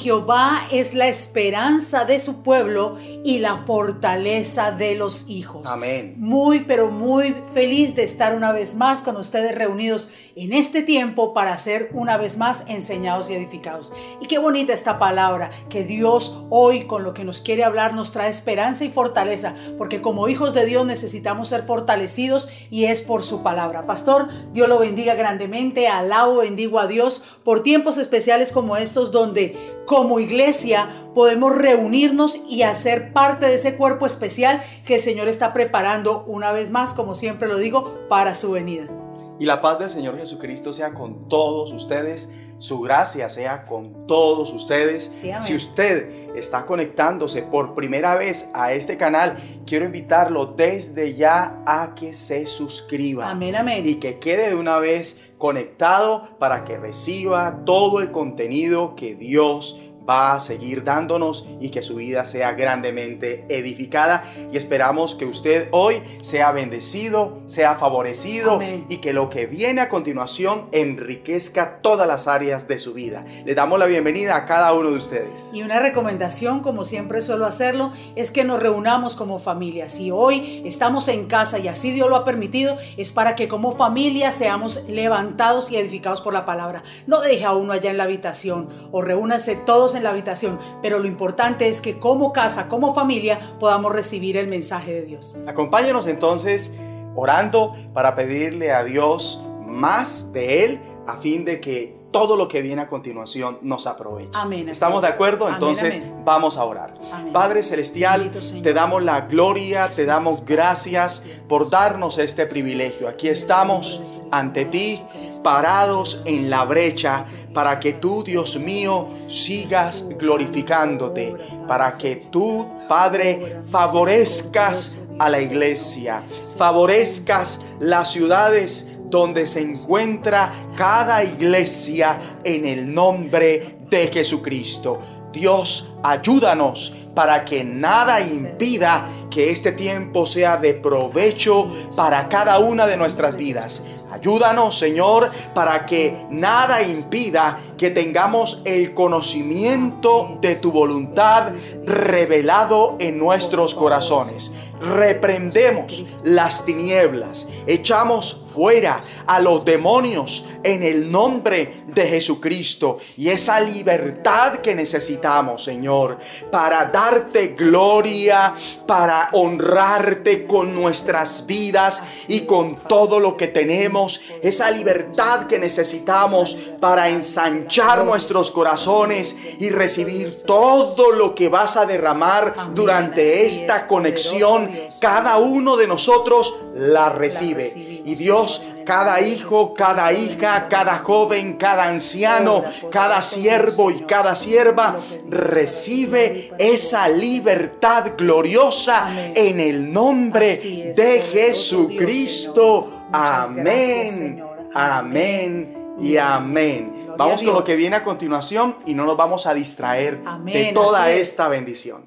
Jehová es la esperanza de su pueblo y la fortaleza de los hijos. Amén. Muy, pero muy feliz de estar una vez más con ustedes reunidos en este tiempo para ser una vez más enseñados y edificados. Y qué bonita esta palabra, que Dios hoy con lo que nos quiere hablar nos trae esperanza y fortaleza, porque como hijos de Dios necesitamos ser fortalecidos y es por su palabra. Pastor, Dios lo bendiga grandemente, alabo, bendigo a Dios por tiempos especiales como estos donde como iglesia podemos reunirnos y hacer parte de ese cuerpo especial que el Señor está preparando una vez más, como siempre lo digo, para su venida. Y la paz del Señor Jesucristo sea con todos ustedes, su gracia sea con todos ustedes. Sí, si usted está conectándose por primera vez a este canal, quiero invitarlo desde ya a que se suscriba. Amén, amén. Y que quede de una vez conectado para que reciba todo el contenido que Dios va a seguir dándonos y que su vida sea grandemente edificada. Y esperamos que usted hoy sea bendecido, sea favorecido Amén. y que lo que viene a continuación enriquezca todas las áreas de su vida. Le damos la bienvenida a cada uno de ustedes. Y una recomendación, como siempre suelo hacerlo, es que nos reunamos como familia. Si hoy estamos en casa y así Dios lo ha permitido, es para que como familia seamos levantados y edificados por la palabra. No deje a uno allá en la habitación o reúnase todos en la habitación, pero lo importante es que como casa, como familia, podamos recibir el mensaje de Dios. Acompáñenos entonces orando para pedirle a Dios más de Él a fin de que todo lo que viene a continuación nos aproveche. Amén, ¿Estamos de acuerdo? Entonces amén. vamos a orar. Amén. Padre Celestial, te damos la gloria, te damos gracias por darnos este privilegio. Aquí estamos ante ti, parados en la brecha, para que tú, Dios mío, sigas glorificándote, para que tú, Padre, favorezcas a la iglesia, favorezcas las ciudades donde se encuentra cada iglesia en el nombre de Jesucristo. Dios, ayúdanos para que nada impida que este tiempo sea de provecho para cada una de nuestras vidas. Ayúdanos, Señor, para que nada impida que tengamos el conocimiento de tu voluntad revelado en nuestros corazones. Reprendemos las tinieblas, echamos fuera a los demonios en el nombre de Jesucristo y esa libertad que necesitamos, Señor, para darte gloria, para honrarte con nuestras vidas y con todo lo que tenemos, esa libertad que necesitamos para ensanchar nuestros corazones y recibir todo lo que vas a derramar durante esta es, conexión. Cada uno de nosotros la recibe. Y Dios. Cada hijo, cada hija, cada joven, cada anciano, cada siervo y cada sierva recibe esa libertad gloriosa en el nombre de Jesucristo. Amén. Amén y amén. Vamos con lo que viene a continuación y no nos vamos a distraer de toda esta bendición.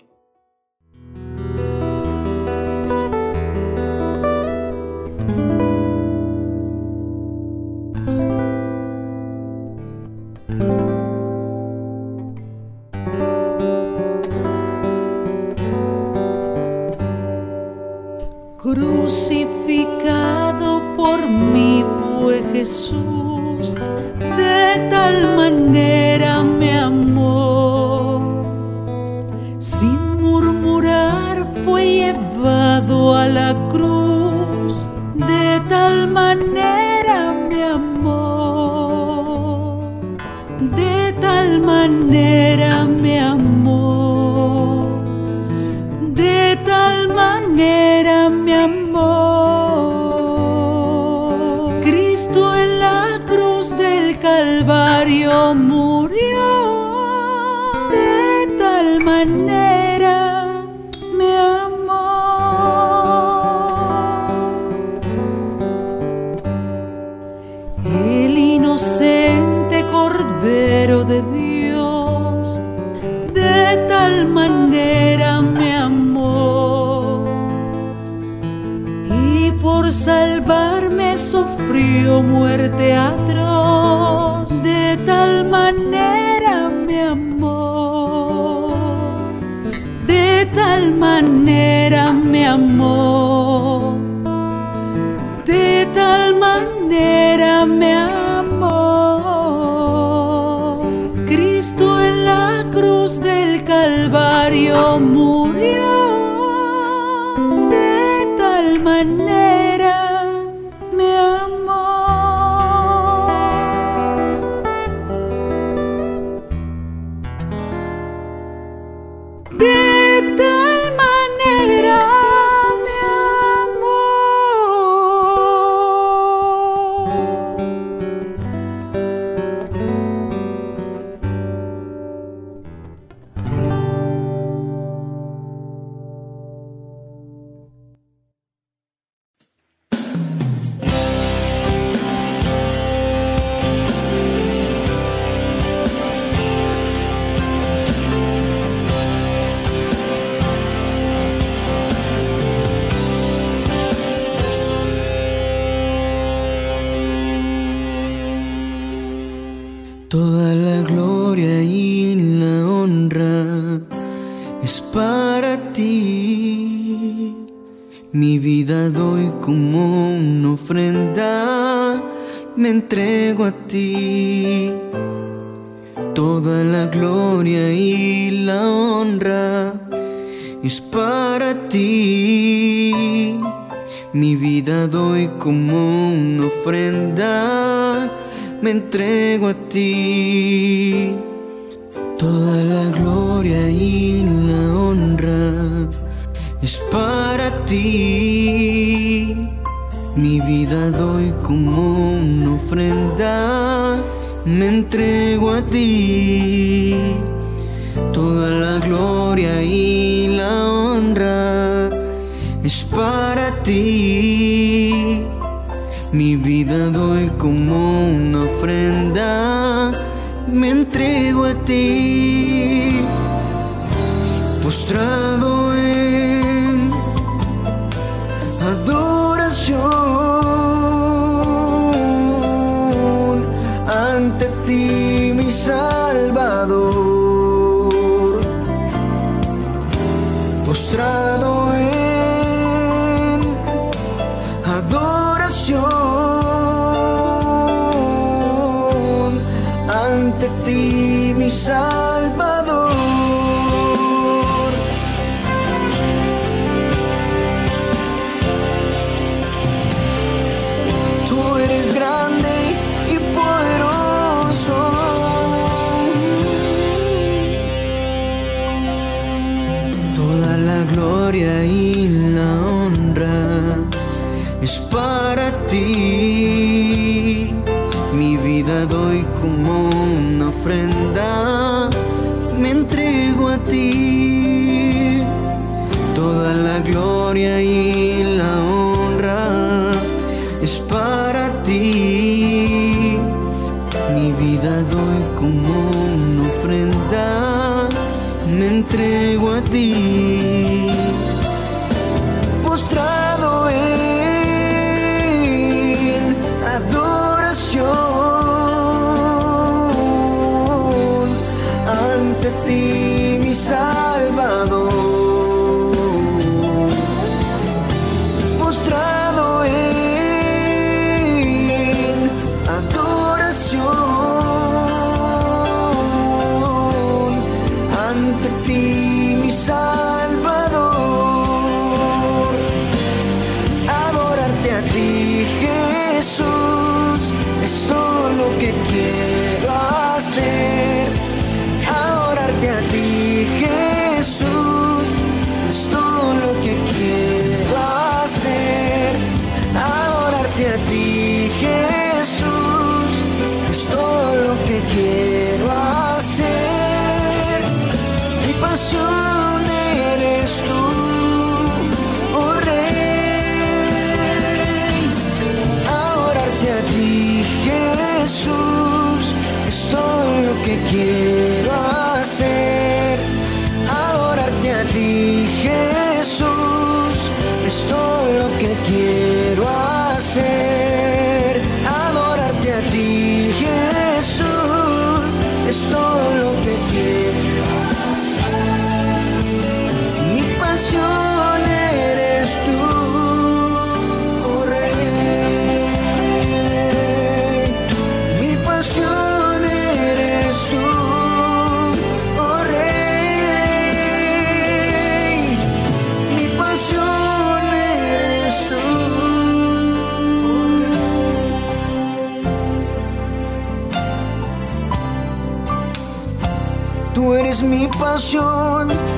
teatros de tal manera, mi amor, de tal manera, mi amor. es para ti. Mi vida doy como una ofrenda, me entrego a ti. Toda la gloria y la honra es para ti. Mi vida doy como una ofrenda, me entrego a ti. Postrado сразу como una ofrenda me entrego a ti.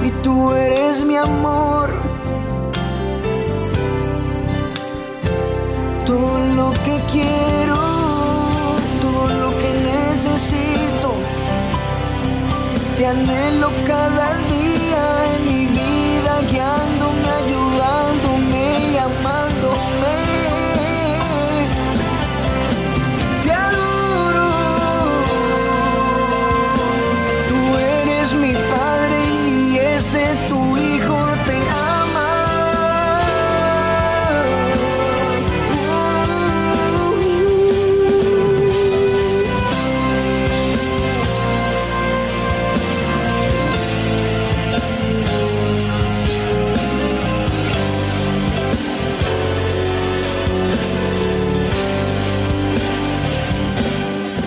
Y tú eres mi amor. Todo lo que quiero, todo lo que necesito, te anhelo cada día en mi vida, guiándome,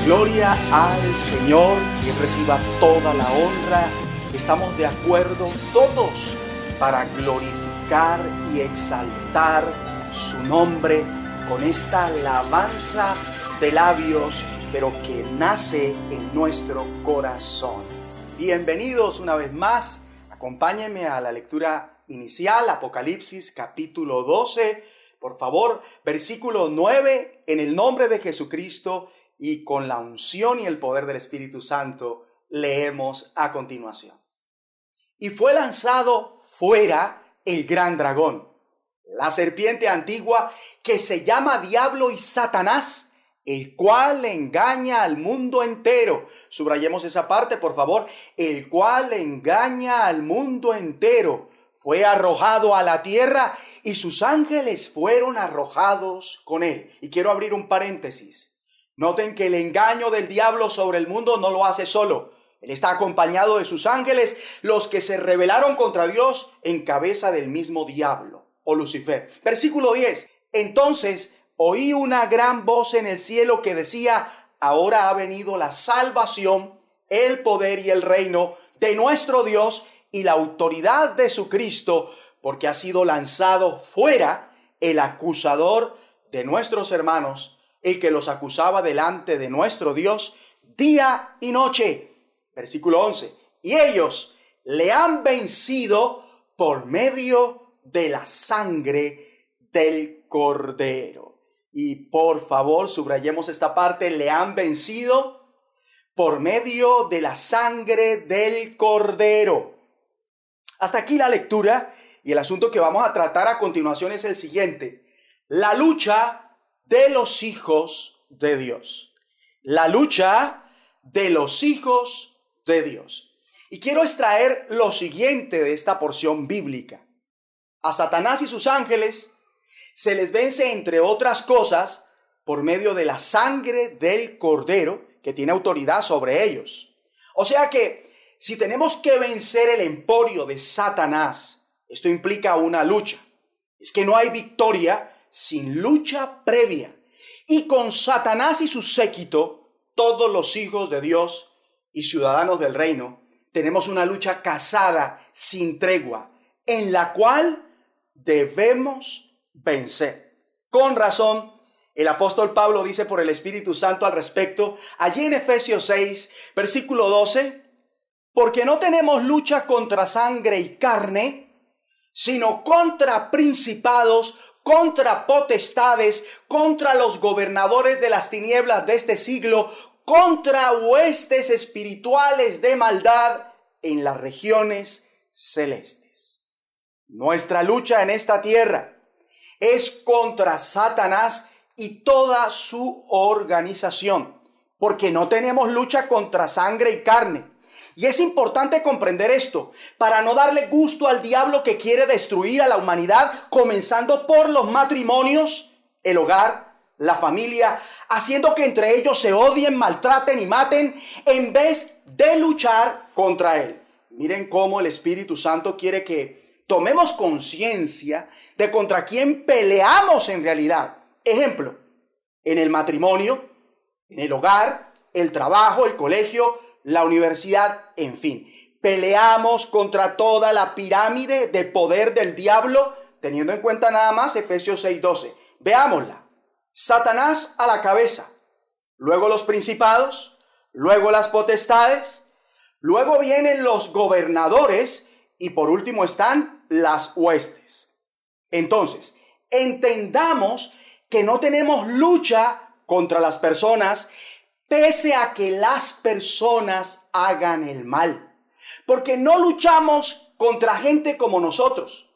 Gloria al Señor, quien reciba toda la honra. Estamos de acuerdo todos para glorificar y exaltar su nombre con esta alabanza de labios, pero que nace en nuestro corazón. Bienvenidos una vez más. Acompáñenme a la lectura inicial, Apocalipsis capítulo 12. Por favor, versículo 9, en el nombre de Jesucristo y con la unción y el poder del Espíritu Santo, leemos a continuación. Y fue lanzado fuera el gran dragón, la serpiente antigua que se llama Diablo y Satanás, el cual engaña al mundo entero. Subrayemos esa parte, por favor. El cual engaña al mundo entero. Fue arrojado a la tierra y sus ángeles fueron arrojados con él. Y quiero abrir un paréntesis. Noten que el engaño del diablo sobre el mundo no lo hace solo. Él está acompañado de sus ángeles, los que se rebelaron contra Dios en cabeza del mismo diablo o Lucifer. Versículo 10. Entonces oí una gran voz en el cielo que decía, ahora ha venido la salvación, el poder y el reino de nuestro Dios y la autoridad de su Cristo, porque ha sido lanzado fuera el acusador de nuestros hermanos el que los acusaba delante de nuestro Dios día y noche. Versículo 11. Y ellos le han vencido por medio de la sangre del cordero. Y por favor, subrayemos esta parte, le han vencido por medio de la sangre del cordero. Hasta aquí la lectura y el asunto que vamos a tratar a continuación es el siguiente. La lucha de los hijos de Dios. La lucha de los hijos de Dios. Y quiero extraer lo siguiente de esta porción bíblica. A Satanás y sus ángeles se les vence, entre otras cosas, por medio de la sangre del cordero que tiene autoridad sobre ellos. O sea que si tenemos que vencer el emporio de Satanás, esto implica una lucha. Es que no hay victoria sin lucha previa. Y con Satanás y su séquito, todos los hijos de Dios y ciudadanos del reino, tenemos una lucha casada, sin tregua, en la cual debemos vencer. Con razón, el apóstol Pablo dice por el Espíritu Santo al respecto, allí en Efesios 6, versículo 12, porque no tenemos lucha contra sangre y carne, sino contra principados, contra potestades, contra los gobernadores de las tinieblas de este siglo, contra huestes espirituales de maldad en las regiones celestes. Nuestra lucha en esta tierra es contra Satanás y toda su organización, porque no tenemos lucha contra sangre y carne y es importante comprender esto para no darle gusto al diablo que quiere destruir a la humanidad, comenzando por los matrimonios, el hogar, la familia, haciendo que entre ellos se odien, maltraten y maten en vez de luchar contra él. Miren cómo el Espíritu Santo quiere que tomemos conciencia de contra quién peleamos en realidad. Ejemplo, en el matrimonio, en el hogar, el trabajo, el colegio, la universidad, en fin. Peleamos contra toda la pirámide de poder del diablo, teniendo en cuenta nada más Efesios 6:12. Veámosla. Satanás a la cabeza, luego los principados, luego las potestades, Luego vienen los gobernadores y por último están las huestes. Entonces, entendamos que no tenemos lucha contra las personas pese a que las personas hagan el mal. Porque no luchamos contra gente como nosotros.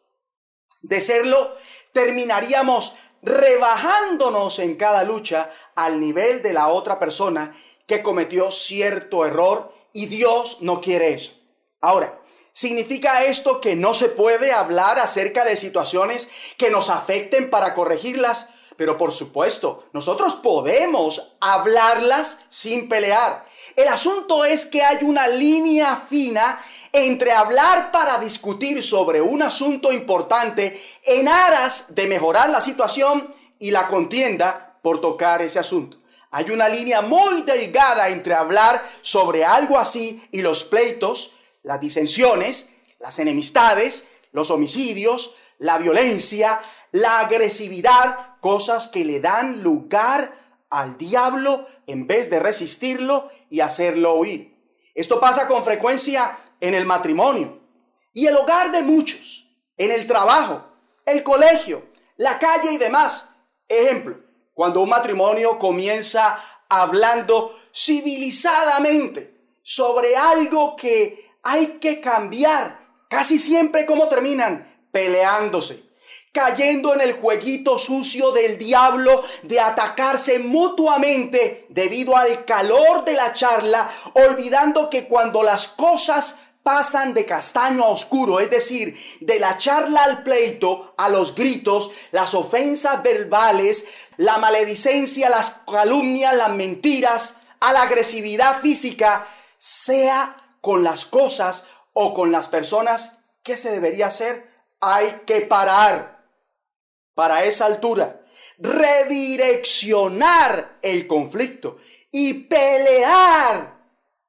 De serlo, terminaríamos rebajándonos en cada lucha al nivel de la otra persona que cometió cierto error y Dios no quiere eso. Ahora, ¿significa esto que no se puede hablar acerca de situaciones que nos afecten para corregirlas? Pero por supuesto, nosotros podemos hablarlas sin pelear. El asunto es que hay una línea fina entre hablar para discutir sobre un asunto importante en aras de mejorar la situación y la contienda por tocar ese asunto. Hay una línea muy delgada entre hablar sobre algo así y los pleitos, las disensiones, las enemistades, los homicidios, la violencia, la agresividad, cosas que le dan lugar al diablo en vez de resistirlo y hacerlo huir. Esto pasa con frecuencia en el matrimonio y el hogar de muchos, en el trabajo, el colegio, la calle y demás. Ejemplo, cuando un matrimonio comienza hablando civilizadamente sobre algo que hay que cambiar, casi siempre como terminan peleándose cayendo en el jueguito sucio del diablo de atacarse mutuamente debido al calor de la charla, olvidando que cuando las cosas pasan de castaño a oscuro, es decir, de la charla al pleito, a los gritos, las ofensas verbales, la maledicencia, las calumnias, las mentiras, a la agresividad física, sea con las cosas o con las personas, ¿qué se debería hacer? Hay que parar para esa altura, redireccionar el conflicto y pelear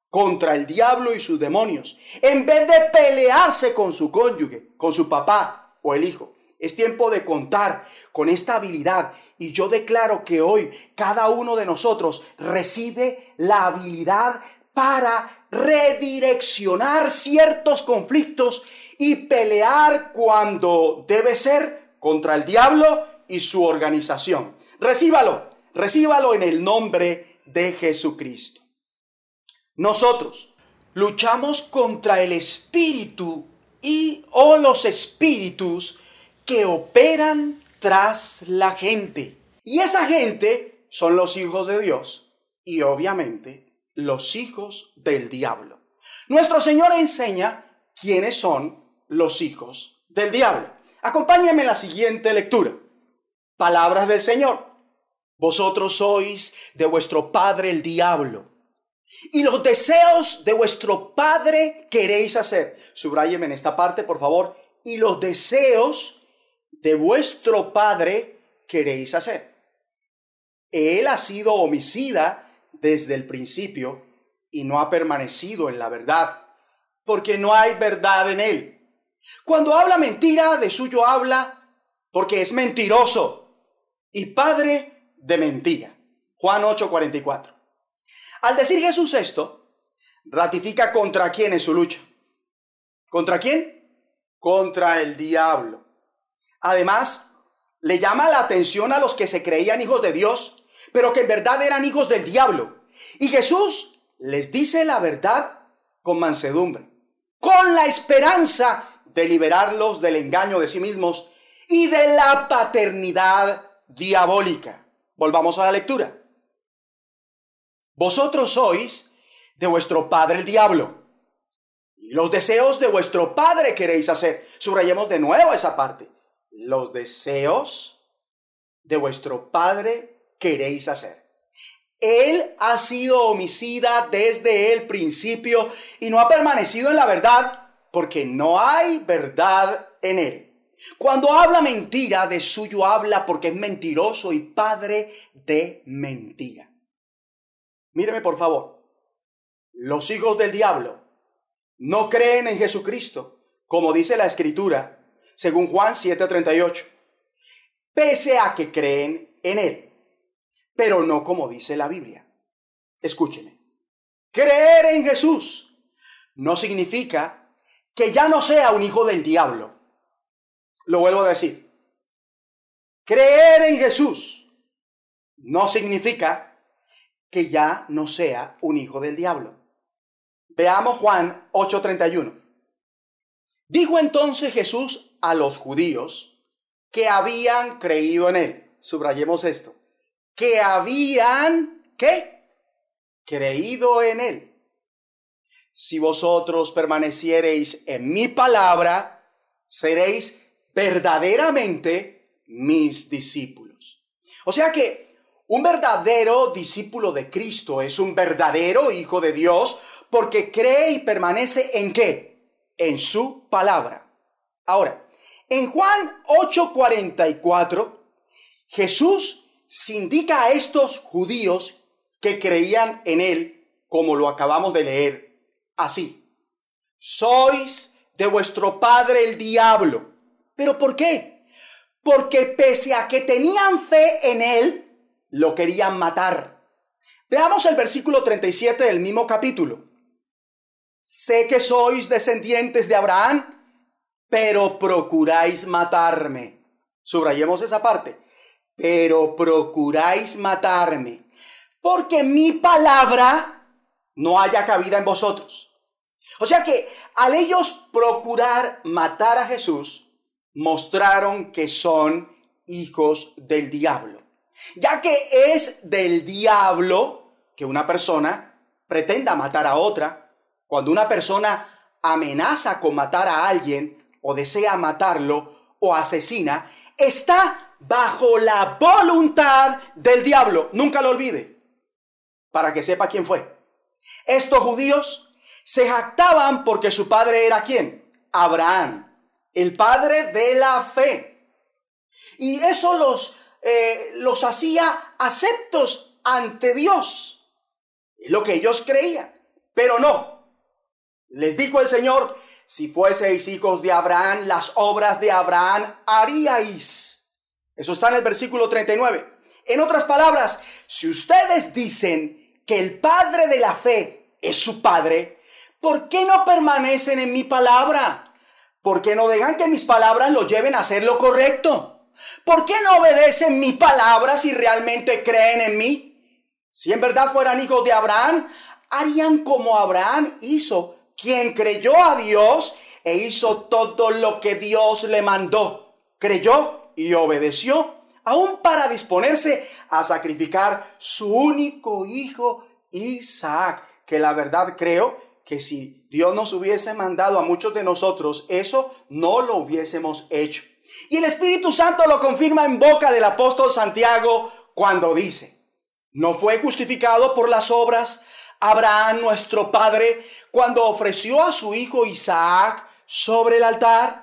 contra el diablo y sus demonios, en vez de pelearse con su cónyuge, con su papá o el hijo. Es tiempo de contar con esta habilidad y yo declaro que hoy cada uno de nosotros recibe la habilidad para redireccionar ciertos conflictos y pelear cuando debe ser contra el diablo y su organización. Recíbalo, recíbalo en el nombre de Jesucristo. Nosotros luchamos contra el espíritu y o los espíritus que operan tras la gente. Y esa gente son los hijos de Dios y obviamente los hijos del diablo. Nuestro Señor enseña quiénes son los hijos del diablo. Acompáñenme en la siguiente lectura. Palabras del Señor. Vosotros sois de vuestro padre el diablo. Y los deseos de vuestro padre queréis hacer. Subráyeme en esta parte, por favor. Y los deseos de vuestro padre queréis hacer. Él ha sido homicida desde el principio y no ha permanecido en la verdad, porque no hay verdad en él. Cuando habla mentira, de suyo habla porque es mentiroso y padre de mentira. Juan 8:44. Al decir Jesús esto, ratifica contra quién es su lucha. ¿Contra quién? Contra el diablo. Además, le llama la atención a los que se creían hijos de Dios, pero que en verdad eran hijos del diablo. Y Jesús les dice la verdad con mansedumbre, con la esperanza de liberarlos del engaño de sí mismos y de la paternidad diabólica. Volvamos a la lectura. Vosotros sois de vuestro padre el diablo. Los deseos de vuestro padre queréis hacer. Subrayemos de nuevo esa parte. Los deseos de vuestro padre queréis hacer. Él ha sido homicida desde el principio y no ha permanecido en la verdad porque no hay verdad en él. Cuando habla mentira, de suyo habla porque es mentiroso y padre de mentira. Míreme por favor. Los hijos del diablo no creen en Jesucristo, como dice la escritura, según Juan 7:38, pese a que creen en él, pero no como dice la Biblia. Escúcheme. Creer en Jesús no significa que ya no sea un hijo del diablo. Lo vuelvo a decir. Creer en Jesús no significa que ya no sea un hijo del diablo. Veamos Juan 8:31. Dijo entonces Jesús a los judíos que habían creído en él. Subrayemos esto. Que habían, ¿qué? Creído en él. Si vosotros permaneciereis en mi palabra, seréis verdaderamente mis discípulos. O sea que un verdadero discípulo de Cristo es un verdadero hijo de Dios porque cree y permanece en qué? En su palabra. Ahora, en Juan 8:44, Jesús se indica a estos judíos que creían en él, como lo acabamos de leer, así. Sois de vuestro padre el diablo. ¿Pero por qué? Porque pese a que tenían fe en él, lo querían matar. Veamos el versículo 37 del mismo capítulo. Sé que sois descendientes de Abraham, pero procuráis matarme. Subrayemos esa parte. Pero procuráis matarme, porque mi palabra no haya cabida en vosotros. O sea que al ellos procurar matar a Jesús, mostraron que son hijos del diablo. Ya que es del diablo que una persona pretenda matar a otra, cuando una persona amenaza con matar a alguien o desea matarlo o asesina, está bajo la voluntad del diablo. Nunca lo olvide, para que sepa quién fue. Estos judíos se jactaban porque su padre era quién? Abraham, el padre de la fe. Y eso los, eh, los hacía aceptos ante Dios. Es lo que ellos creían. Pero no. Les dijo el Señor, si fueseis hijos de Abraham, las obras de Abraham haríais. Eso está en el versículo 39. En otras palabras, si ustedes dicen que el padre de la fe es su padre, ¿por qué no permanecen en mi palabra? ¿Por qué no dejan que mis palabras lo lleven a hacer lo correcto? ¿Por qué no obedecen mi palabra si realmente creen en mí? Si en verdad fueran hijos de Abraham, harían como Abraham hizo, quien creyó a Dios e hizo todo lo que Dios le mandó. Creyó y obedeció, aún para disponerse a sacrificar su único hijo Isaac, que la verdad creo que si Dios nos hubiese mandado a muchos de nosotros, eso no lo hubiésemos hecho. Y el Espíritu Santo lo confirma en boca del apóstol Santiago cuando dice, no fue justificado por las obras Abraham nuestro Padre cuando ofreció a su hijo Isaac sobre el altar.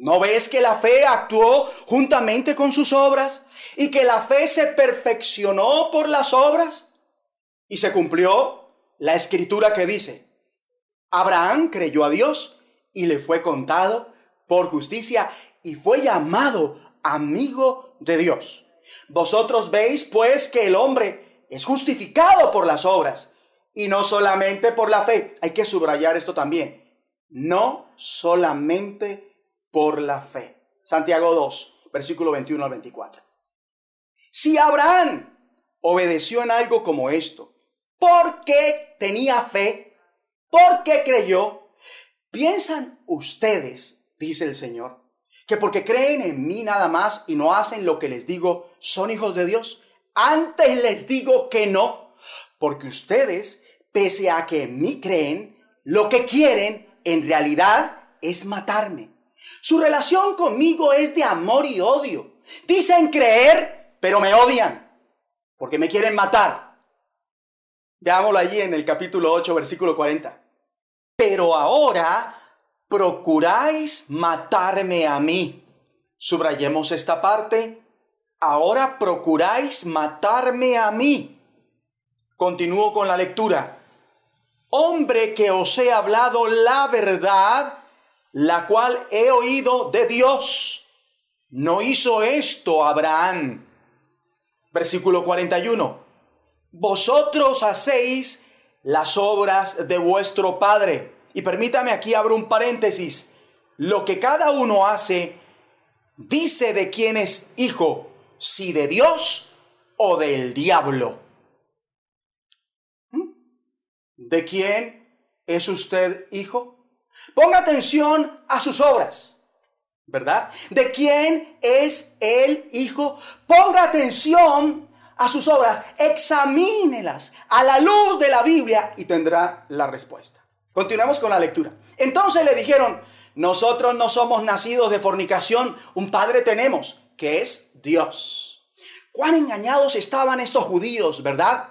¿No ves que la fe actuó juntamente con sus obras y que la fe se perfeccionó por las obras? Y se cumplió la escritura que dice, Abraham creyó a Dios y le fue contado por justicia y fue llamado amigo de Dios. Vosotros veis pues que el hombre es justificado por las obras y no solamente por la fe. Hay que subrayar esto también. No solamente por la fe. Santiago 2, versículo 21 al 24. Si Abraham obedeció en algo como esto, porque tenía fe, porque creyó. ¿Piensan ustedes, dice el Señor, que porque creen en mí nada más y no hacen lo que les digo, son hijos de Dios? Antes les digo que no, porque ustedes, pese a que en mí creen, lo que quieren en realidad es matarme. Su relación conmigo es de amor y odio. Dicen creer, pero me odian, porque me quieren matar. Veámoslo allí en el capítulo 8, versículo 40. Pero ahora procuráis matarme a mí. Subrayemos esta parte. Ahora procuráis matarme a mí. Continúo con la lectura. Hombre que os he hablado la verdad, la cual he oído de Dios. No hizo esto Abraham. Versículo 41 vosotros hacéis las obras de vuestro Padre. Y permítame aquí abro un paréntesis. Lo que cada uno hace dice de quién es hijo, si de Dios o del diablo. ¿Mm? ¿De quién es usted hijo? Ponga atención a sus obras. ¿Verdad? ¿De quién es el hijo? Ponga atención a sus obras, examínelas a la luz de la Biblia y tendrá la respuesta. Continuamos con la lectura. Entonces le dijeron, nosotros no somos nacidos de fornicación, un padre tenemos, que es Dios. Cuán engañados estaban estos judíos, ¿verdad?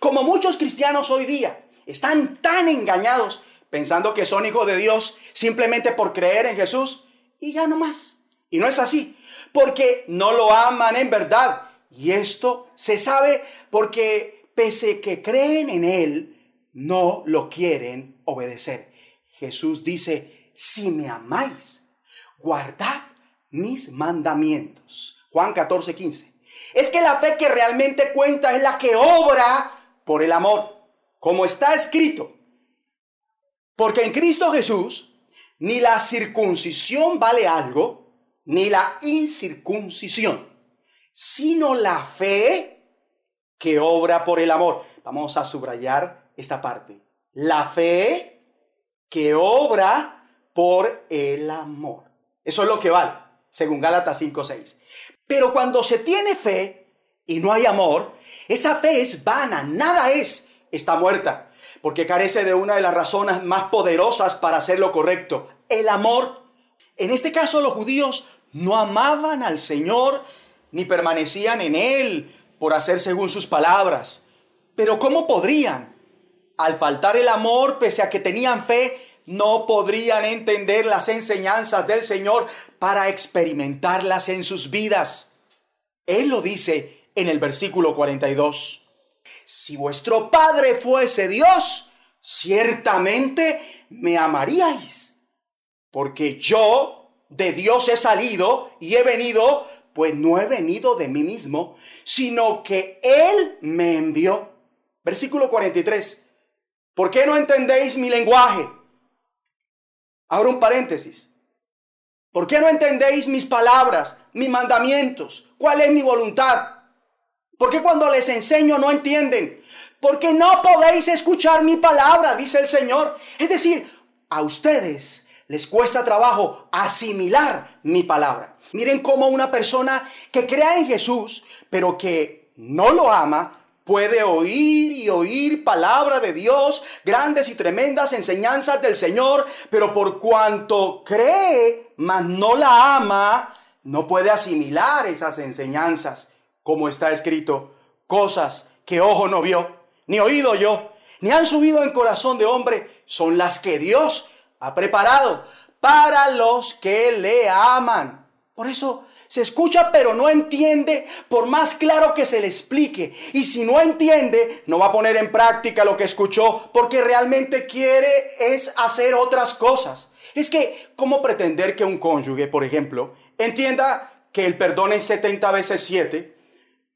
Como muchos cristianos hoy día, están tan engañados pensando que son hijos de Dios simplemente por creer en Jesús y ya no más. Y no es así, porque no lo aman en verdad. Y esto se sabe porque pese que creen en Él, no lo quieren obedecer. Jesús dice, si me amáis, guardad mis mandamientos. Juan 14, 15. Es que la fe que realmente cuenta es la que obra por el amor, como está escrito. Porque en Cristo Jesús ni la circuncisión vale algo, ni la incircuncisión, sino la fe que obra por el amor. Vamos a subrayar esta parte. La fe que obra por el amor. Eso es lo que vale, según Gálatas 5:6. Pero cuando se tiene fe y no hay amor, esa fe es vana, nada es, está muerta porque carece de una de las razones más poderosas para hacer lo correcto, el amor. En este caso los judíos no amaban al Señor ni permanecían en Él por hacer según sus palabras. Pero ¿cómo podrían? Al faltar el amor, pese a que tenían fe, no podrían entender las enseñanzas del Señor para experimentarlas en sus vidas. Él lo dice en el versículo 42 si vuestro Padre fuese Dios, ciertamente me amaríais, porque yo de Dios he salido y he venido, pues no he venido de mí mismo, sino que Él me envió. Versículo 43. ¿Por qué no entendéis mi lenguaje? Abro un paréntesis. ¿Por qué no entendéis mis palabras, mis mandamientos? ¿Cuál es mi voluntad? ¿Por qué cuando les enseño no entienden? Porque no podéis escuchar mi palabra, dice el Señor. Es decir, a ustedes les cuesta trabajo asimilar mi palabra. Miren cómo una persona que crea en Jesús, pero que no lo ama, puede oír y oír palabra de Dios, grandes y tremendas enseñanzas del Señor, pero por cuanto cree, mas no la ama, no puede asimilar esas enseñanzas como está escrito, cosas que ojo no vio, ni oído yo, ni han subido en corazón de hombre, son las que Dios ha preparado para los que le aman. Por eso se escucha pero no entiende, por más claro que se le explique. Y si no entiende, no va a poner en práctica lo que escuchó, porque realmente quiere es hacer otras cosas. Es que, ¿cómo pretender que un cónyuge, por ejemplo, entienda que el perdón es 70 veces 7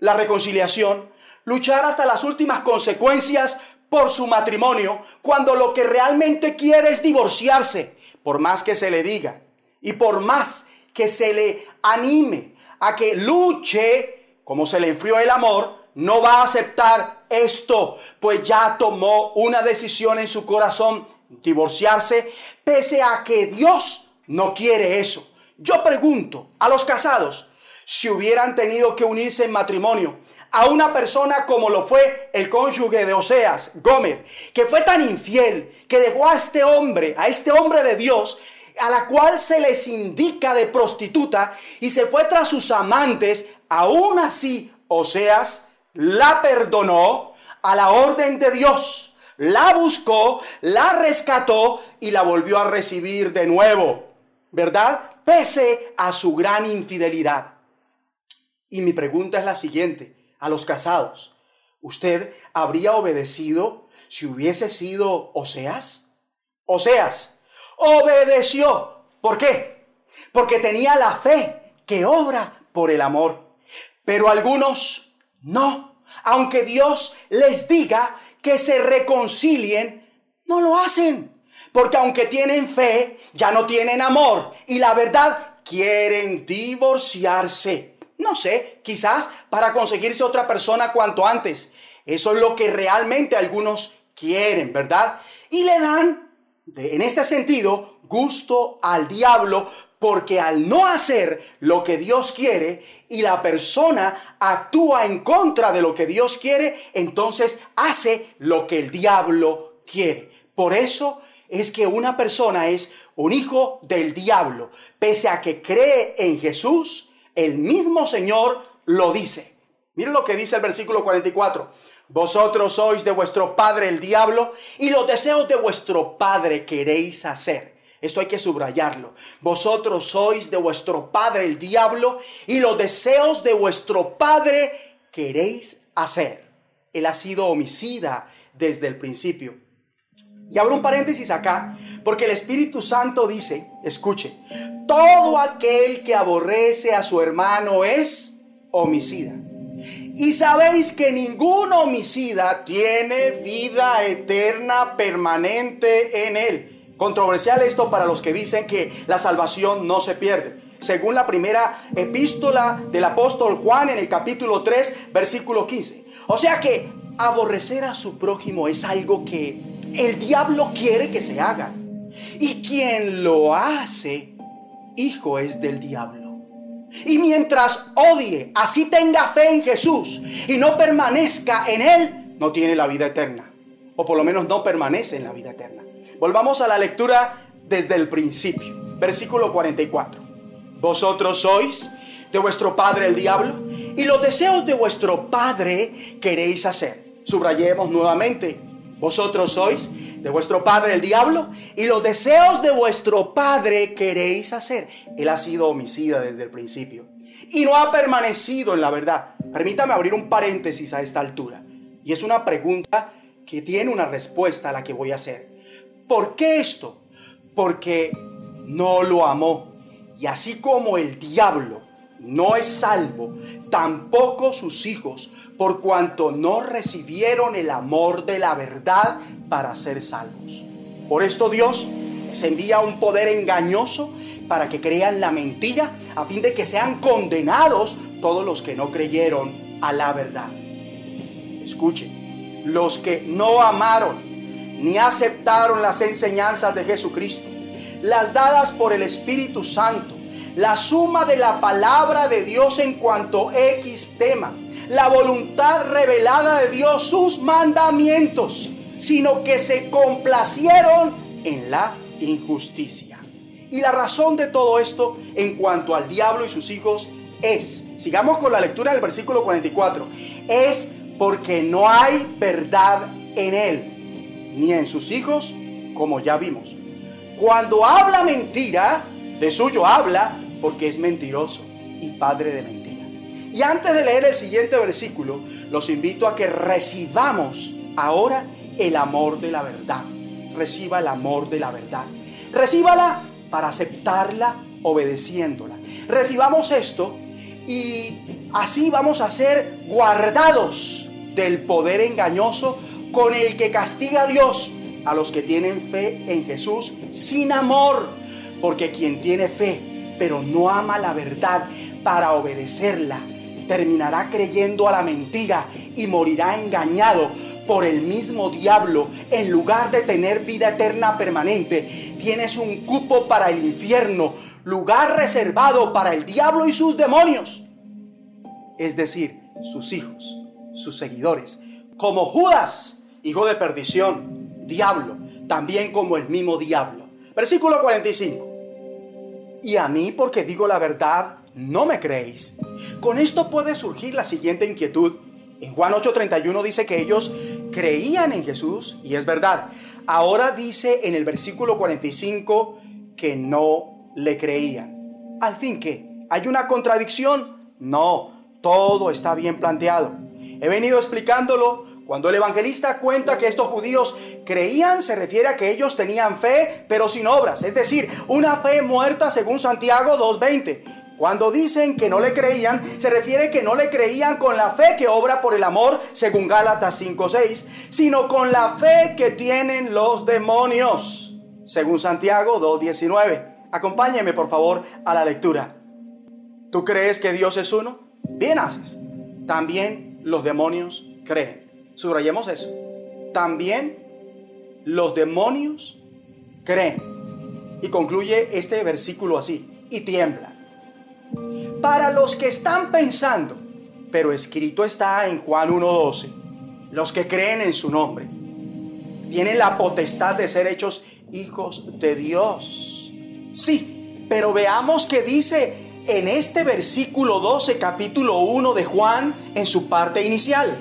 la reconciliación, luchar hasta las últimas consecuencias por su matrimonio, cuando lo que realmente quiere es divorciarse, por más que se le diga y por más que se le anime a que luche, como se le enfrió el amor, no va a aceptar esto, pues ya tomó una decisión en su corazón, divorciarse, pese a que Dios no quiere eso. Yo pregunto a los casados, si hubieran tenido que unirse en matrimonio a una persona como lo fue el cónyuge de Oseas, Gómez, que fue tan infiel que dejó a este hombre, a este hombre de Dios, a la cual se les indica de prostituta y se fue tras sus amantes, aún así Oseas la perdonó a la orden de Dios, la buscó, la rescató y la volvió a recibir de nuevo, ¿verdad? Pese a su gran infidelidad. Y mi pregunta es la siguiente, a los casados, ¿usted habría obedecido si hubiese sido Oseas? Oseas obedeció. ¿Por qué? Porque tenía la fe que obra por el amor. Pero algunos no. Aunque Dios les diga que se reconcilien, no lo hacen. Porque aunque tienen fe, ya no tienen amor. Y la verdad, quieren divorciarse. No sé, quizás para conseguirse otra persona cuanto antes. Eso es lo que realmente algunos quieren, ¿verdad? Y le dan, en este sentido, gusto al diablo porque al no hacer lo que Dios quiere y la persona actúa en contra de lo que Dios quiere, entonces hace lo que el diablo quiere. Por eso es que una persona es un hijo del diablo, pese a que cree en Jesús, el mismo Señor lo dice. Miren lo que dice el versículo 44. Vosotros sois de vuestro padre el diablo y los deseos de vuestro padre queréis hacer. Esto hay que subrayarlo. Vosotros sois de vuestro padre el diablo y los deseos de vuestro padre queréis hacer. Él ha sido homicida desde el principio. Y abro un paréntesis acá, porque el Espíritu Santo dice, escuche, todo aquel que aborrece a su hermano es homicida. Y sabéis que ningún homicida tiene vida eterna permanente en él. Controversial esto para los que dicen que la salvación no se pierde. Según la primera epístola del apóstol Juan en el capítulo 3, versículo 15. O sea que aborrecer a su prójimo es algo que el diablo quiere que se haga. Y quien lo hace, hijo es del diablo. Y mientras odie, así tenga fe en Jesús y no permanezca en él, no tiene la vida eterna. O por lo menos no permanece en la vida eterna. Volvamos a la lectura desde el principio, versículo 44. Vosotros sois de vuestro padre el diablo y los deseos de vuestro padre queréis hacer. Subrayemos nuevamente, vosotros sois de vuestro padre el diablo y los deseos de vuestro padre queréis hacer. Él ha sido homicida desde el principio y no ha permanecido en la verdad. Permítame abrir un paréntesis a esta altura. Y es una pregunta que tiene una respuesta a la que voy a hacer. ¿Por qué esto? Porque no lo amó. Y así como el diablo no es salvo, tampoco sus hijos, por cuanto no recibieron el amor de la verdad para ser salvos. Por esto Dios les envía un poder engañoso para que crean la mentira, a fin de que sean condenados todos los que no creyeron a la verdad. Escuchen, los que no amaron ni aceptaron las enseñanzas de Jesucristo, las dadas por el Espíritu Santo, la suma de la palabra de Dios en cuanto X tema, la voluntad revelada de Dios, sus mandamientos, sino que se complacieron en la injusticia. Y la razón de todo esto en cuanto al diablo y sus hijos es, sigamos con la lectura del versículo 44, es porque no hay verdad en él ni en sus hijos, como ya vimos. Cuando habla mentira, de suyo habla porque es mentiroso y padre de mentira. Y antes de leer el siguiente versículo, los invito a que recibamos ahora el amor de la verdad. Reciba el amor de la verdad. Recíbala para aceptarla obedeciéndola. Recibamos esto y así vamos a ser guardados del poder engañoso con el que castiga a Dios a los que tienen fe en Jesús sin amor. Porque quien tiene fe, pero no ama la verdad para obedecerla, terminará creyendo a la mentira y morirá engañado por el mismo diablo. En lugar de tener vida eterna permanente, tienes un cupo para el infierno, lugar reservado para el diablo y sus demonios. Es decir, sus hijos, sus seguidores, como Judas hijo de perdición, diablo, también como el mismo diablo. Versículo 45. Y a mí, porque digo la verdad, no me creéis. Con esto puede surgir la siguiente inquietud. En Juan 8:31 dice que ellos creían en Jesús, y es verdad. Ahora dice en el versículo 45 que no le creían. Al fin, ¿qué? ¿Hay una contradicción? No, todo está bien planteado. He venido explicándolo cuando el evangelista cuenta que estos judíos creían, se refiere a que ellos tenían fe, pero sin obras. Es decir, una fe muerta según Santiago 2.20. Cuando dicen que no le creían, se refiere que no le creían con la fe que obra por el amor, según Gálatas 5:6, sino con la fe que tienen los demonios, según Santiago 2:19. Acompáñeme por favor a la lectura. ¿Tú crees que Dios es uno? Bien haces. También los demonios creen. Subrayemos eso. También los demonios creen. Y concluye este versículo así, y tiemblan. Para los que están pensando, pero escrito está en Juan 1.12, los que creen en su nombre, tienen la potestad de ser hechos hijos de Dios. Sí, pero veamos que dice en este versículo 12, capítulo 1 de Juan, en su parte inicial.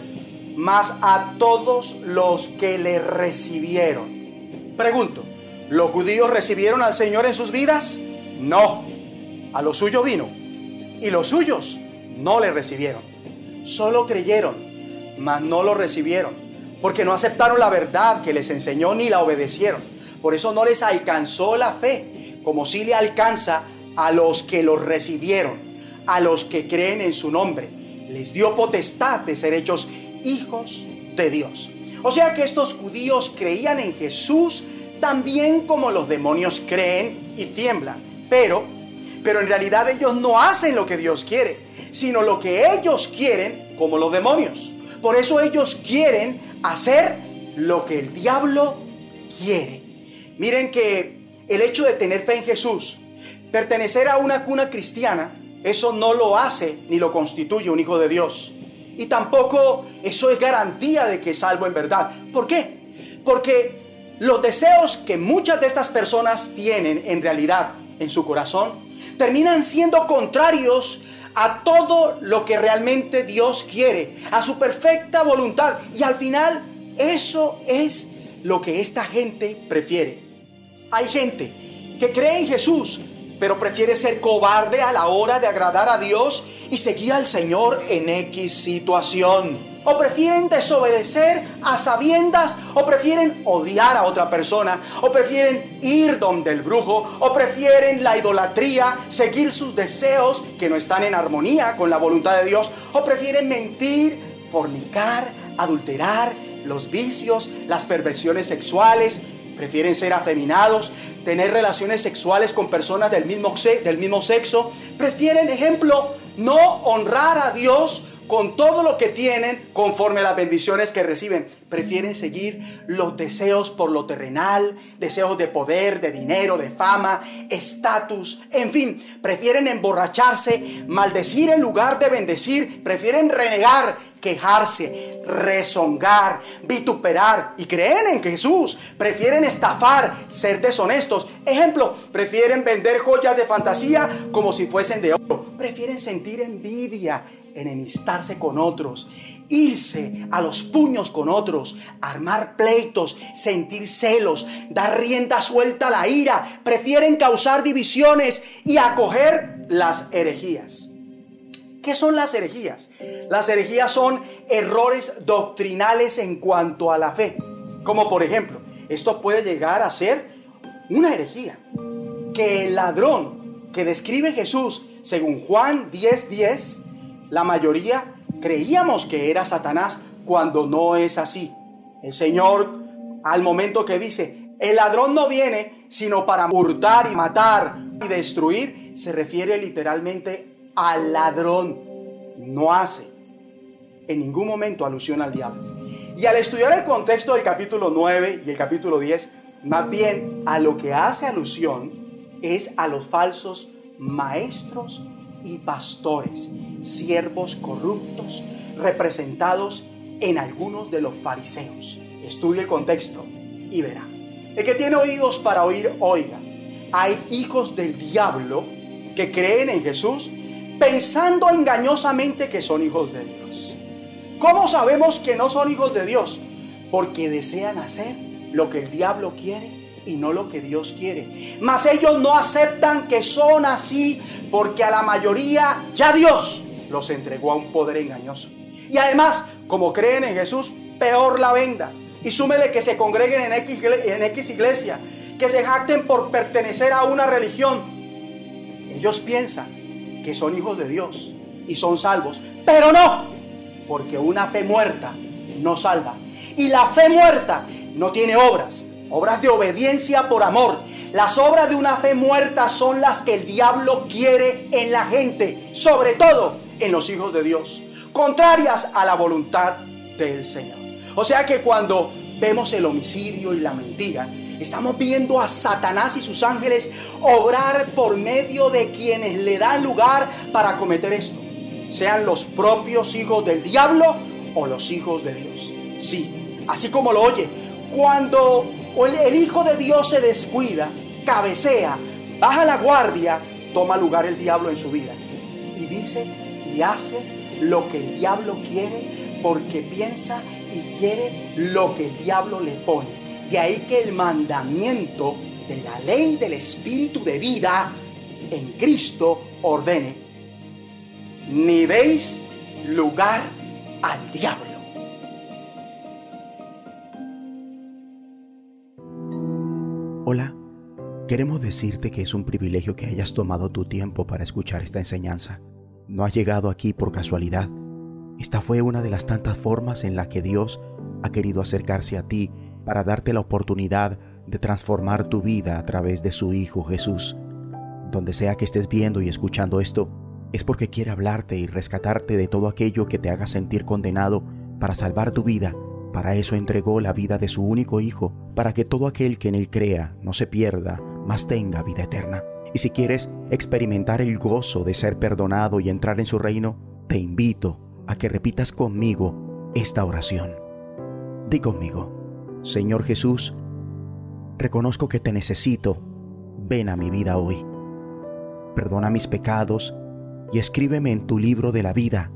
Mas a todos los que le recibieron. Pregunto, ¿los judíos recibieron al Señor en sus vidas? No, a lo suyo vino. Y los suyos no le recibieron. Solo creyeron, mas no lo recibieron. Porque no aceptaron la verdad que les enseñó ni la obedecieron. Por eso no les alcanzó la fe, como si le alcanza a los que lo recibieron, a los que creen en su nombre. Les dio potestad de ser hechos hijos de Dios. O sea que estos judíos creían en Jesús también como los demonios creen y tiemblan. Pero, pero en realidad ellos no hacen lo que Dios quiere, sino lo que ellos quieren como los demonios. Por eso ellos quieren hacer lo que el diablo quiere. Miren que el hecho de tener fe en Jesús Pertenecer a una cuna cristiana, eso no lo hace ni lo constituye un hijo de Dios. Y tampoco eso es garantía de que es salvo en verdad. ¿Por qué? Porque los deseos que muchas de estas personas tienen en realidad en su corazón terminan siendo contrarios a todo lo que realmente Dios quiere, a su perfecta voluntad. Y al final eso es lo que esta gente prefiere. Hay gente que cree en Jesús, pero prefiere ser cobarde a la hora de agradar a Dios y seguir al Señor en X situación. O prefieren desobedecer a sabiendas, o prefieren odiar a otra persona, o prefieren ir donde el brujo, o prefieren la idolatría, seguir sus deseos que no están en armonía con la voluntad de Dios, o prefieren mentir, fornicar, adulterar, los vicios, las perversiones sexuales, prefieren ser afeminados, tener relaciones sexuales con personas del mismo, sexo, prefieren, ejemplo, no honrar a Dios con todo lo que tienen conforme a las bendiciones que reciben. Prefieren seguir los deseos por lo terrenal, deseos de poder, de dinero, de fama, estatus, en fin, prefieren emborracharse, maldecir en lugar de bendecir, prefieren renegar, quejarse, rezongar, vituperar y creen en Jesús. Prefieren estafar, ser deshonestos. Ejemplo, prefieren vender joyas de fantasía como si fuesen de oro. Prefieren sentir envidia, enemistarse con otros, irse a los puños con otros, armar pleitos, sentir celos, dar rienda suelta a la ira, prefieren causar divisiones y acoger las herejías. ¿Qué son las herejías? Las herejías son errores doctrinales en cuanto a la fe. Como por ejemplo, esto puede llegar a ser una herejía. Que el ladrón que describe Jesús, según Juan 10:10, la mayoría creíamos que era Satanás cuando no es así. El Señor, al momento que dice, el ladrón no viene sino para hurtar y matar y destruir, se refiere literalmente al ladrón. No hace en ningún momento alusión al diablo. Y al estudiar el contexto del capítulo 9 y el capítulo 10, más bien a lo que hace alusión es a los falsos maestros y pastores, siervos corruptos, representados en algunos de los fariseos. Estudie el contexto y verá. El que tiene oídos para oír, oiga. Hay hijos del diablo que creen en Jesús pensando engañosamente que son hijos de Dios. ¿Cómo sabemos que no son hijos de Dios? Porque desean hacer lo que el diablo quiere y no lo que Dios quiere. Mas ellos no aceptan que son así porque a la mayoría ya Dios los entregó a un poder engañoso. Y además, como creen en Jesús, peor la venda. Y súmele que se congreguen en X, en X iglesia, que se jacten por pertenecer a una religión. Ellos piensan que son hijos de Dios y son salvos. Pero no, porque una fe muerta no salva. Y la fe muerta no tiene obras, obras de obediencia por amor. Las obras de una fe muerta son las que el diablo quiere en la gente, sobre todo en los hijos de Dios, contrarias a la voluntad del Señor. O sea que cuando vemos el homicidio y la mentira, estamos viendo a Satanás y sus ángeles obrar por medio de quienes le dan lugar para cometer esto, sean los propios hijos del diablo o los hijos de Dios. Sí, así como lo oye, cuando el Hijo de Dios se descuida, cabecea, baja la guardia, toma lugar el diablo en su vida. Y dice y hace lo que el diablo quiere porque piensa y quiere lo que el diablo le pone. De ahí que el mandamiento de la ley del espíritu de vida en Cristo ordene. Ni deis lugar al diablo. Hola, queremos decirte que es un privilegio que hayas tomado tu tiempo para escuchar esta enseñanza. No has llegado aquí por casualidad. Esta fue una de las tantas formas en la que Dios ha querido acercarse a ti para darte la oportunidad de transformar tu vida a través de su Hijo Jesús. Donde sea que estés viendo y escuchando esto, es porque quiere hablarte y rescatarte de todo aquello que te haga sentir condenado para salvar tu vida para eso entregó la vida de su único Hijo, para que todo aquel que en él crea no se pierda, mas tenga vida eterna. Y si quieres experimentar el gozo de ser perdonado y entrar en su reino, te invito a que repitas conmigo esta oración. Di conmigo, Señor Jesús, reconozco que te necesito, ven a mi vida hoy. Perdona mis pecados y escríbeme en tu libro de la vida.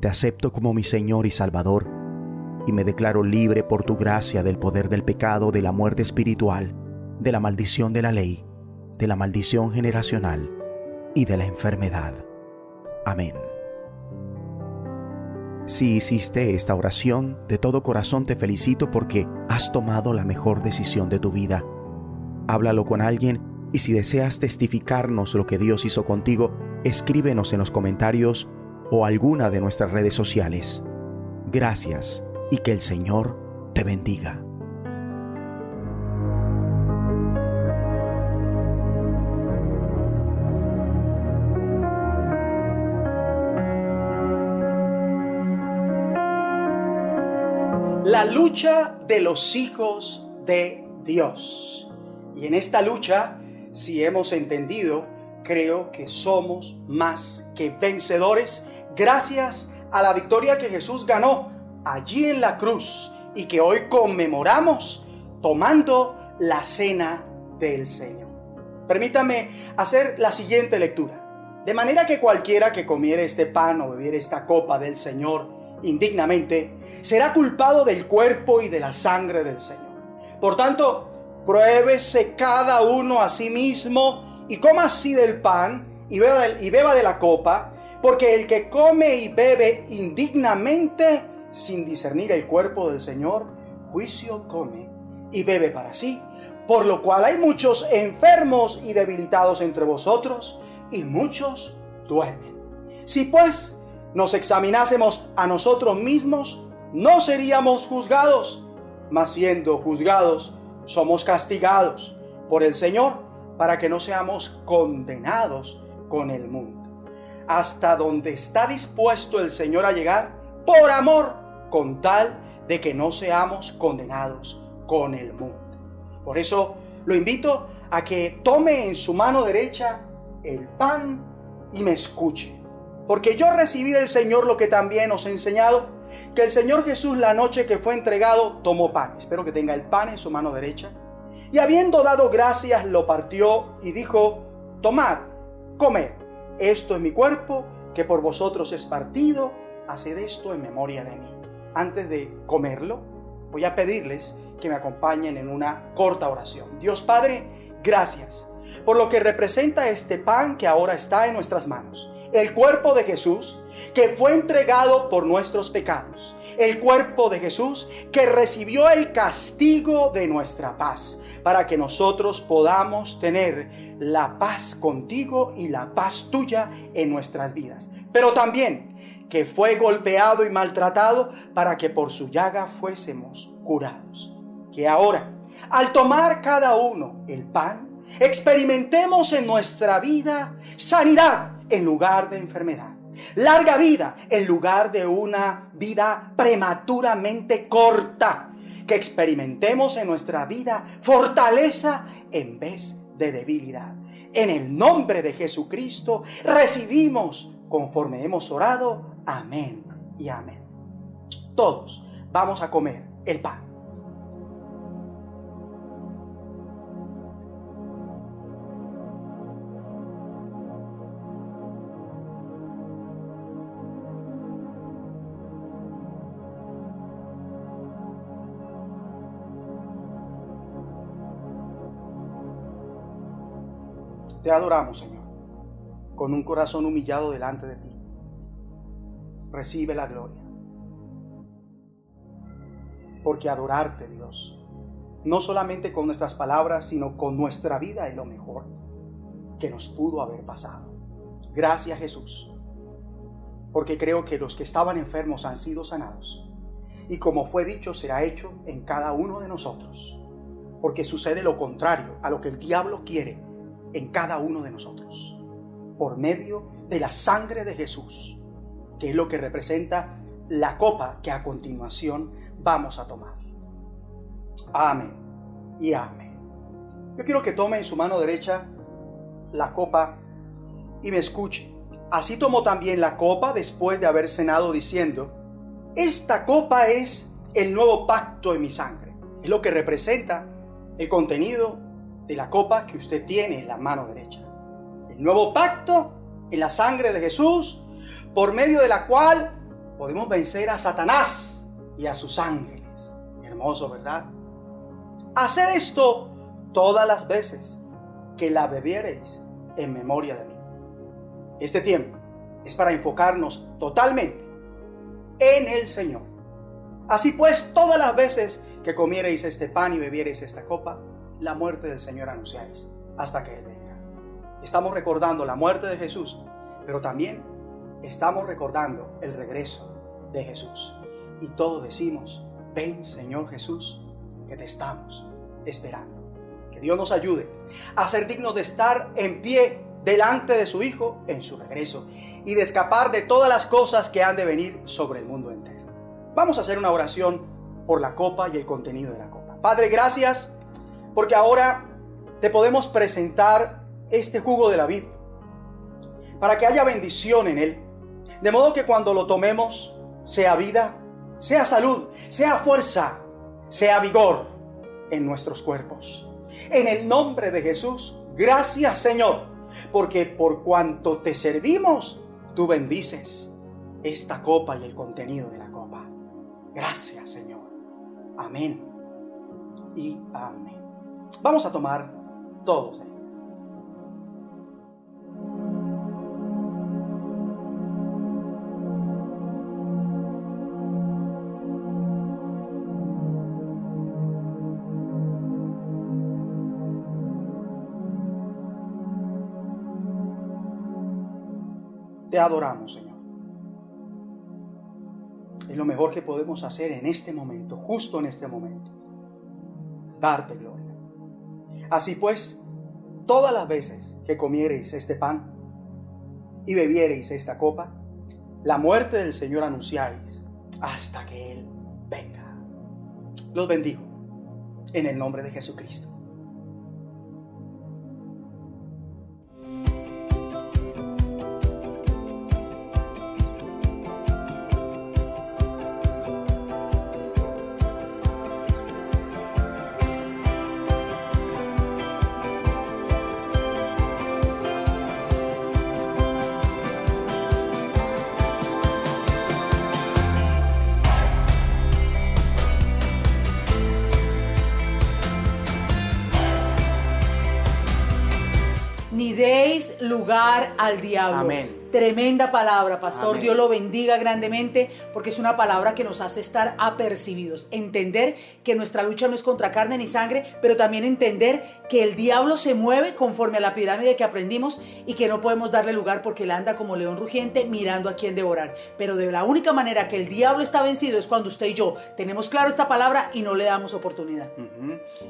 Te acepto como mi Señor y Salvador y me declaro libre por tu gracia del poder del pecado, de la muerte espiritual, de la maldición de la ley, de la maldición generacional y de la enfermedad. Amén. Si hiciste esta oración, de todo corazón te felicito porque has tomado la mejor decisión de tu vida. Háblalo con alguien y si deseas testificarnos lo que Dios hizo contigo, escríbenos en los comentarios o alguna de nuestras redes sociales. Gracias y que el Señor te bendiga. La lucha de los hijos de Dios. Y en esta lucha, si hemos entendido, creo que somos más que vencedores gracias a la victoria que Jesús ganó allí en la cruz y que hoy conmemoramos tomando la cena del Señor. Permítame hacer la siguiente lectura. De manera que cualquiera que comiere este pan o bebiere esta copa del Señor indignamente, será culpado del cuerpo y de la sangre del Señor. Por tanto, pruébese cada uno a sí mismo y coma así del pan y beba y beba de la copa, porque el que come y bebe indignamente sin discernir el cuerpo del Señor, juicio come y bebe para sí, por lo cual hay muchos enfermos y debilitados entre vosotros, y muchos duermen. Si pues nos examinásemos a nosotros mismos, no seríamos juzgados, mas siendo juzgados, somos castigados por el Señor para que no seamos condenados con el mundo. Hasta donde está dispuesto el Señor a llegar, por amor, con tal de que no seamos condenados con el mundo. Por eso lo invito a que tome en su mano derecha el pan y me escuche. Porque yo recibí del Señor lo que también os he enseñado, que el Señor Jesús la noche que fue entregado tomó pan. Espero que tenga el pan en su mano derecha. Y habiendo dado gracias, lo partió y dijo, tomad, comed, esto es mi cuerpo, que por vosotros es partido, haced esto en memoria de mí. Antes de comerlo, voy a pedirles que me acompañen en una corta oración. Dios Padre, gracias por lo que representa este pan que ahora está en nuestras manos. el cuerpo de Jesús que fue entregado por nuestros pecados, el cuerpo de Jesús que recibió el castigo de nuestra paz, para que nosotros podamos tener la paz contigo y la paz tuya en nuestras vidas. Pero también que fue golpeado y maltratado para que por su llaga fuésemos curados. Que ahora, al tomar cada uno el pan, experimentemos en nuestra vida sanidad en lugar de enfermedad. Larga vida en lugar de una vida prematuramente corta. Que experimentemos en nuestra vida fortaleza en vez de debilidad. En el nombre de Jesucristo recibimos conforme hemos orado. Amén y amén. Todos vamos a comer el pan. Te adoramos, Señor, con un corazón humillado delante de ti. Recibe la gloria. Porque adorarte, Dios, no solamente con nuestras palabras, sino con nuestra vida es lo mejor que nos pudo haber pasado. Gracias, Jesús. Porque creo que los que estaban enfermos han sido sanados. Y como fue dicho, será hecho en cada uno de nosotros. Porque sucede lo contrario a lo que el diablo quiere en cada uno de nosotros, por medio de la sangre de Jesús, que es lo que representa la copa que a continuación vamos a tomar. Amén y amén. Yo quiero que tome en su mano derecha la copa y me escuche. Así tomó también la copa después de haber cenado diciendo, esta copa es el nuevo pacto en mi sangre. Es lo que representa el contenido de la copa que usted tiene en la mano derecha. El nuevo pacto en la sangre de Jesús, por medio de la cual podemos vencer a Satanás y a sus ángeles. Hermoso, ¿verdad? Haced esto todas las veces que la bebiereis en memoria de mí. Este tiempo es para enfocarnos totalmente en el Señor. Así pues, todas las veces que comiereis este pan y bebiereis esta copa, la muerte del Señor anunciáis hasta que Él venga. Estamos recordando la muerte de Jesús, pero también estamos recordando el regreso de Jesús. Y todos decimos, ven Señor Jesús, que te estamos esperando. Que Dios nos ayude a ser dignos de estar en pie delante de su Hijo en su regreso y de escapar de todas las cosas que han de venir sobre el mundo entero. Vamos a hacer una oración por la copa y el contenido de la copa. Padre, gracias porque ahora te podemos presentar este jugo de la vida para que haya bendición en él. De modo que cuando lo tomemos, sea vida, sea salud, sea fuerza, sea vigor en nuestros cuerpos. En el nombre de Jesús, gracias Señor, porque por cuanto te servimos, tú bendices esta copa y el contenido de la copa. Gracias Señor. Amén y amén. Vamos a tomar todos Te adoramos, Señor. Es lo mejor que podemos hacer en este momento, justo en este momento. Darte gloria. Así pues, todas las veces que comiereis este pan y bebiereis esta copa, la muerte del Señor anunciáis hasta que Él venga. Los bendigo en el nombre de Jesucristo. Al diablo. Amén. Tremenda palabra, pastor. Amén. Dios lo bendiga grandemente porque es una palabra que nos hace estar apercibidos. Entender que nuestra lucha no es contra carne ni sangre, pero también entender que el diablo se mueve conforme a la pirámide que aprendimos y que no podemos darle lugar porque él anda como león rugiente mirando a quién devorar. Pero de la única manera que el diablo está vencido es cuando usted y yo tenemos claro esta palabra y no le damos oportunidad.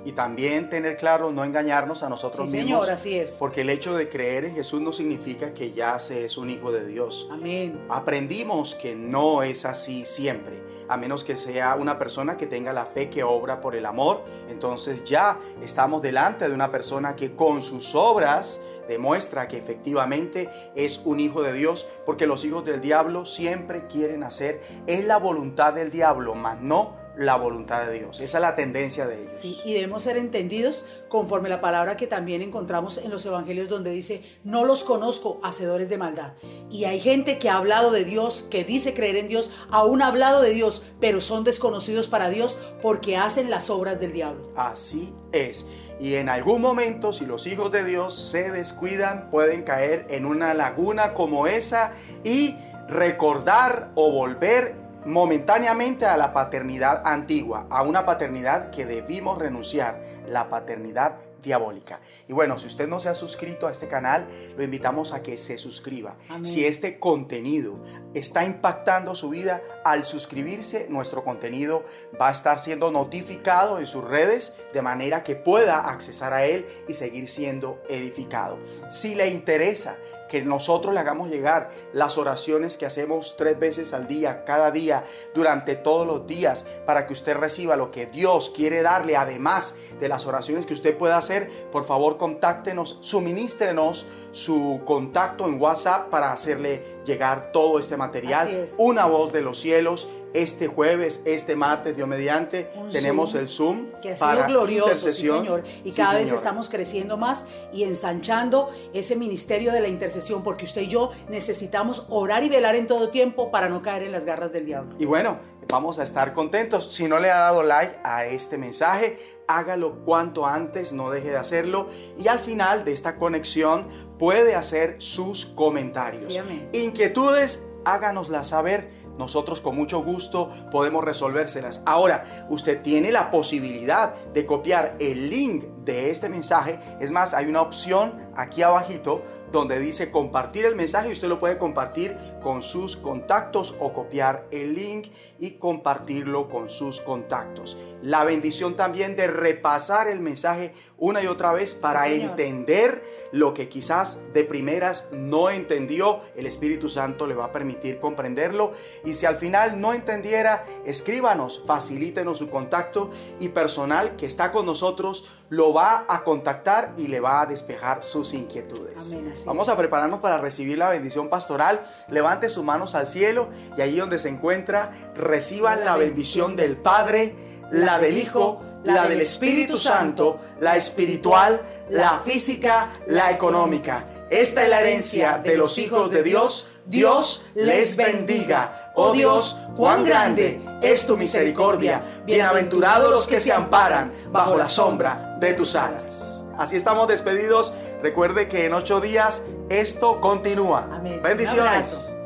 Y también tener claro, no engañarnos a nosotros Sí, mismos. señor, así es. Porque el hecho de creer en Jesús no significa que ya se es un hijo de Dios. Amén. Aprendimos que no es así siempre, a menos que sea una persona que tenga la fe que obra por el amor. Entonces ya estamos delante de una persona que con sus obras demuestra que efectivamente es un hijo de Dios, porque los hijos del diablo siempre quieren hacer, es la voluntad del diablo, mas no la voluntad de Dios. Esa es la tendencia de ellos. Sí, y debemos ser entendidos conforme la palabra que también encontramos en los evangelios donde dice, no los conozco, hacedores de maldad. Y hay gente que ha hablado de Dios, que dice creer en Dios, aún ha hablado de Dios, pero son desconocidos para Dios porque hacen las obras del diablo. Así es. Y en algún momento, si los hijos de Dios se descuidan, pueden caer en una laguna como esa y recordar o volver momentáneamente a la paternidad antigua, a una paternidad que debimos renunciar, la paternidad diabólica. Y bueno, si usted no se ha suscrito a este canal, lo invitamos a que se suscriba. Amén. Si este contenido está impactando su vida, al suscribirse, nuestro contenido va a estar siendo notificado en sus redes de manera que pueda accesar a él y seguir siendo edificado. Si le interesa que nosotros le hagamos llegar las oraciones que hacemos tres veces al día, cada día, durante todos los días, para que usted reciba lo que Dios quiere darle, además de las oraciones que usted pueda hacer, por favor contáctenos, suministrenos su contacto en WhatsApp para hacerle llegar todo este material. Es. Una voz de los cielos. Este jueves, este martes, Dios mediante, Un tenemos Zoom el Zoom que ha sido para glorioso, sí, intercesión. señor. Y Sí, cada vez señor. estamos creciendo más y ensanchando ese ministerio de la intercesión, porque usted y yo necesitamos orar y velar en todo tiempo para no caer en las garras del diablo. Y bueno, vamos a estar contentos. Si no le ha dado like a este mensaje, hágalo cuanto antes, no deje de hacerlo. Y al final de esta conexión puede hacer sus comentarios. Sí. Inquietudes, háganoslas saber. Nosotros con mucho gusto podemos resolvérselas. Ahora, usted tiene la posibilidad de copiar el link de este mensaje. Es más, hay una opción aquí abajito donde dice compartir el mensaje y usted lo puede compartir con sus contactos o copiar el link y compartirlo con sus contactos. La bendición también de repasar el mensaje una y otra vez para Sí, entender lo que quizás de primeras no entendió. El Espíritu Santo le va a permitir comprenderlo. Y si al final no entendiera, escríbanos, facilítenos su contacto y personal que está con nosotros lo va a contactar y le va a despejar sus inquietudes. Amén, Vamos es. a prepararnos para recibir la bendición pastoral. Levante sus manos al cielo y allí donde se encuentra, reciban la bendición del Padre, la del Hijo, la del Espíritu Santo, la espiritual, la física, la económica. Esta es la herencia de los hijos de Dios. Dios les bendiga. Oh Dios, cuán grande es tu misericordia. Bienaventurados los que se amparan bajo la sombra de tus alas. Así estamos despedidos. Recuerde que en ocho días esto continúa. Amén. Bendiciones.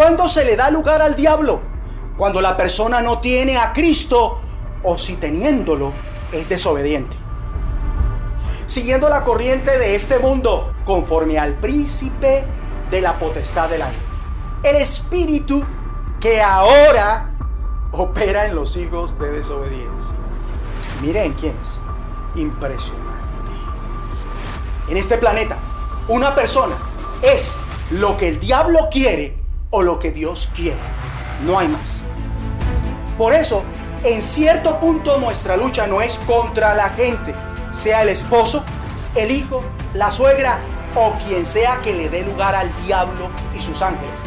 ¿Cuándo se le da lugar al diablo? Cuando la persona no tiene a Cristo o si teniéndolo es desobediente. Siguiendo la corriente de este mundo, conforme al príncipe de la potestad del aire. El espíritu que ahora opera en los hijos de desobediencia. Miren quiénes. Impresionante. En este planeta, una persona es lo que el diablo quiere o lo que Dios quiere. No hay más. Por eso, en cierto punto nuestra lucha no es contra la gente, sea el esposo, el hijo, la suegra o quien sea que le dé lugar al diablo y sus ángeles.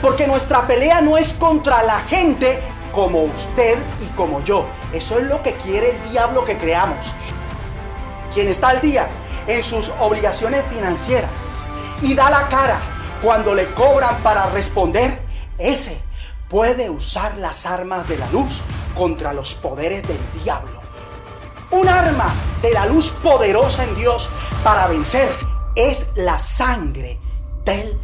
Porque nuestra pelea no es contra la gente como usted y como yo. Eso es lo que quiere el diablo que creamos. Quien está al día en sus obligaciones financieras y da la cara cuando le cobran para responder, ese puede usar las armas de la luz contra los poderes del diablo. Un arma de la luz poderosa en Dios para vencer es la sangre del